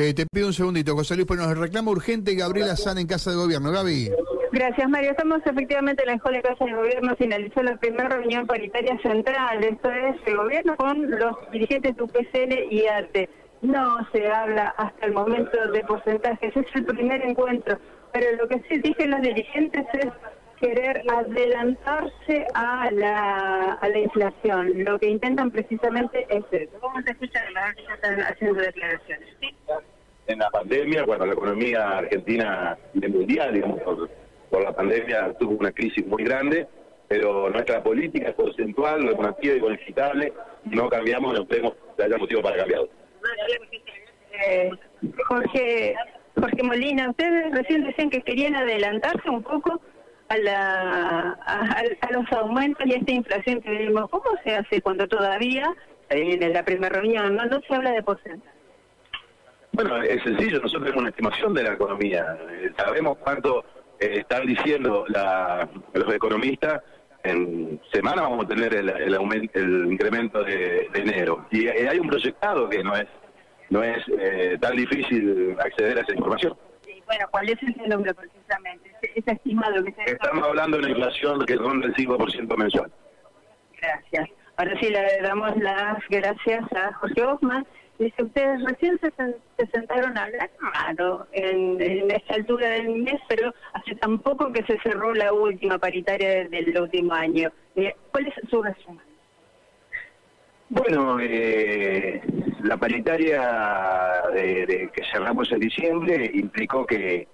Eh, te pido un segundito, José Luis, pues nos reclama urgente Gabriela San en Casa de Gobierno. Gaby. Gracias, Mario. Estamos efectivamente en la Escuela de Casa de Gobierno. Finalizó la primera reunión paritaria central, esto es, el gobierno con los dirigentes de UPCL y ARTE. No se habla hasta el momento de porcentajes, es el primer encuentro, pero lo que sí dicen los dirigentes es querer adelantarse a la, a la inflación. Lo que intentan precisamente es eso. Vamos a escuchar la están haciendo declaraciones. En la pandemia, cuando la economía argentina y mundial, digamos, por, la pandemia tuvo una crisis muy grande, pero nuestra política es porcentual, normativa y bonificable, no cambiamos, no tenemos haya motivo para cambiar. Eh, Jorge, Jorge Molina, ustedes recién decían que querían adelantarse un poco a, la, a, los aumentos y a esta inflación que vivimos. ¿Cómo se hace cuando todavía, en la primera reunión, no, no se habla de porcentaje? Bueno, es sencillo, nosotros tenemos una estimación de la economía. Eh, sabemos cuánto eh, están diciendo la, los economistas. En semana vamos a tener el, el, aumento, el incremento de, enero. Y eh, hay un proyectado que no es no es tan difícil acceder a esa información. Bueno, ¿cuál es el número precisamente? Es estimado que se Estamos hablando de una inflación que ronda el 5% mensual. Gracias. Ahora sí le damos las gracias a Jorge Hoffman. Dice, ustedes recién se, sentaron a hablar, claro, en, esta altura del mes, pero hace tan poco que se cerró la última paritaria del último año. Eh, ¿Cuál es su resumen? Bueno, eh, la paritaria de, que cerramos en diciembre implicó que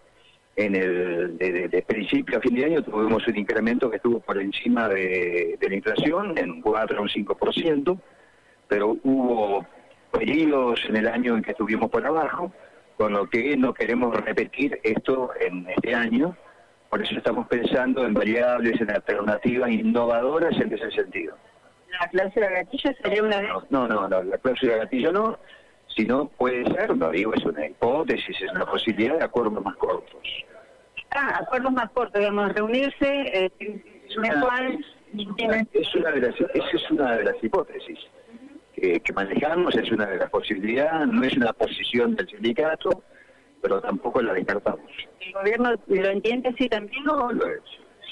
en el de, principio a fin de año tuvimos un incremento que estuvo por encima de, la inflación, en un 4 o un 5%, pero hubo periodos en el año en que estuvimos por abajo, con lo que no queremos repetir esto en este año, por eso estamos pensando en variables, en alternativas innovadoras en ese sentido. La cláusula gatillo sería una vez. No, no, no, la cláusula gatillo no, sino puede ser, no digo, es una hipótesis, es una posibilidad de acuerdos más cortos. Ah, acuerdos más cortos, digamos, reunirse eh, es una, es una de las, esa es una de las hipótesis que, manejamos, es una de las posibilidades, no es una posición del sindicato, pero tampoco la descartamos. ¿El gobierno lo entiende así también? No, lo es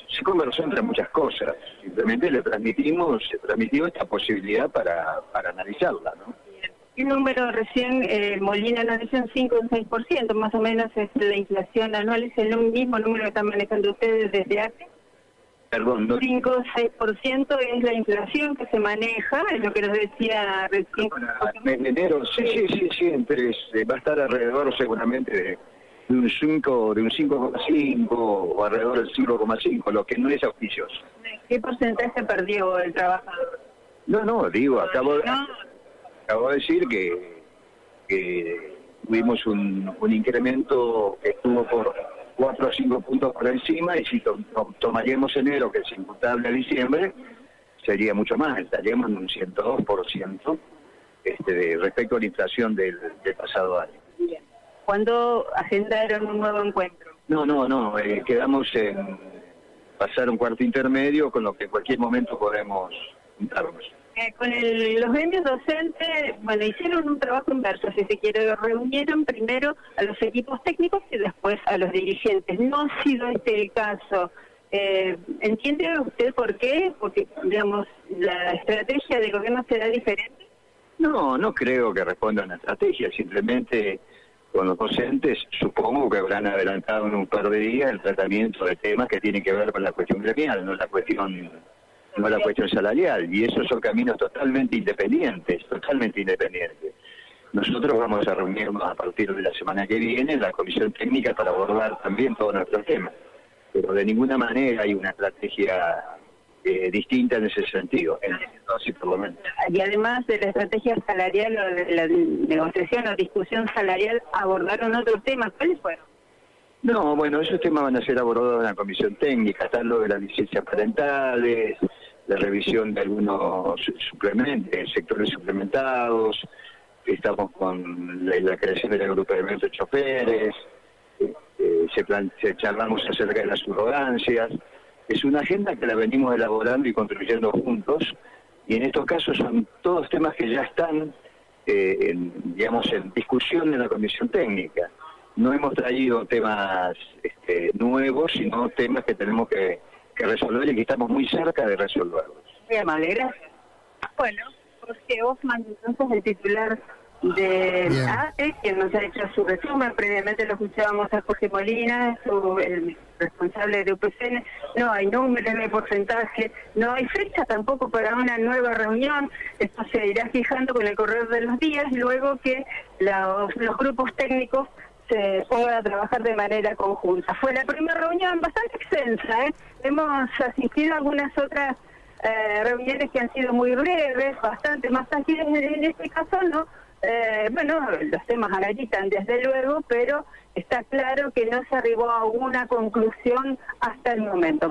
se conversó entre muchas cosas. Simplemente le transmitimos, se transmitió esta posibilidad para, para analizarla, ¿no? ¿Qué número recién eh, Molina nos dice un 5 o un 6%? Más o menos es la inflación anual, ¿es el mismo número que están manejando ustedes desde hace? Perdón, no. 5 o 6% es la inflación que se maneja, es lo que nos decía recién. En enero, sí, sí, sí, sí, entre, va a estar alrededor seguramente de de un 5 de un 5,5 o alrededor del 5,5, lo que no es auspicioso. ¿Qué porcentaje perdió el trabajador? No, no, digo, acabo, de, acabo de decir que, que tuvimos un, un incremento que estuvo por 4 o 5 puntos por encima y si tomaríamos enero, que es imputable a diciembre, sería mucho más, estaríamos en un 102% este, de, respecto a la inflación del, del pasado año. ¿Cuándo agendaron un nuevo encuentro? No, no, no, eh, quedamos en pasar un cuarto intermedio con lo que en cualquier momento podemos juntarnos. Eh, con los gremios docentes, bueno, hicieron un trabajo inverso, si se quiere, reunieron primero a los equipos técnicos y después a los dirigentes. No ha sido este el caso. Eh, ¿Entiende usted por qué? Porque, digamos, la estrategia del gobierno será diferente. No, no creo que responda a una estrategia, simplemente con los docentes, supongo que habrán adelantado en un par de días el tratamiento de temas que tienen que ver con la cuestión gremial, no la cuestión no la cuestión salarial, y esos son caminos totalmente independientes, totalmente independientes. Nosotros vamos a reunirnos a partir de la semana que viene en la comisión técnica para abordar también todos nuestros temas, pero de ninguna manera hay una estrategia eh, distinta en ese sentido, en por lo menos. Y además de la estrategia salarial o de la negociación o discusión salarial, ¿abordaron otros temas? ¿Cuáles fueron? No, bueno, esos temas van a ser abordados en la comisión técnica, tal lo de las licencias parentales, la revisión de algunos suplementos, sectores suplementados, estamos con la, creación del agrupamiento de choferes, eh, eh, se, plan, se charlamos acerca de las subrogancias, es una agenda que la venimos elaborando y construyendo juntos, y en estos casos son todos temas que ya están eh, en, digamos, en discusión en la comisión técnica. No hemos traído temas este, nuevos, sino temas que tenemos que, que resolver y que estamos muy cerca de resolverlos. Muy amable, gracias. Bueno, Jorge Hoffman, entonces el titular de. ATE, quien nos ha hecho su resumen, previamente lo escuchábamos a Jorge Molina, su, el responsable de UPCN, no hay números, no hay porcentaje, no hay fecha tampoco para una nueva reunión, esto se irá fijando con el correr de los días, luego que los grupos técnicos se pongan a trabajar de manera conjunta. Fue la primera reunión bastante extensa, ¿eh? hemos asistido a algunas otras eh, reuniones que han sido muy breves, bastante más ágiles, en este caso no. Eh, bueno, los temas analizan desde luego, pero está claro que no se arribó a una conclusión hasta el momento.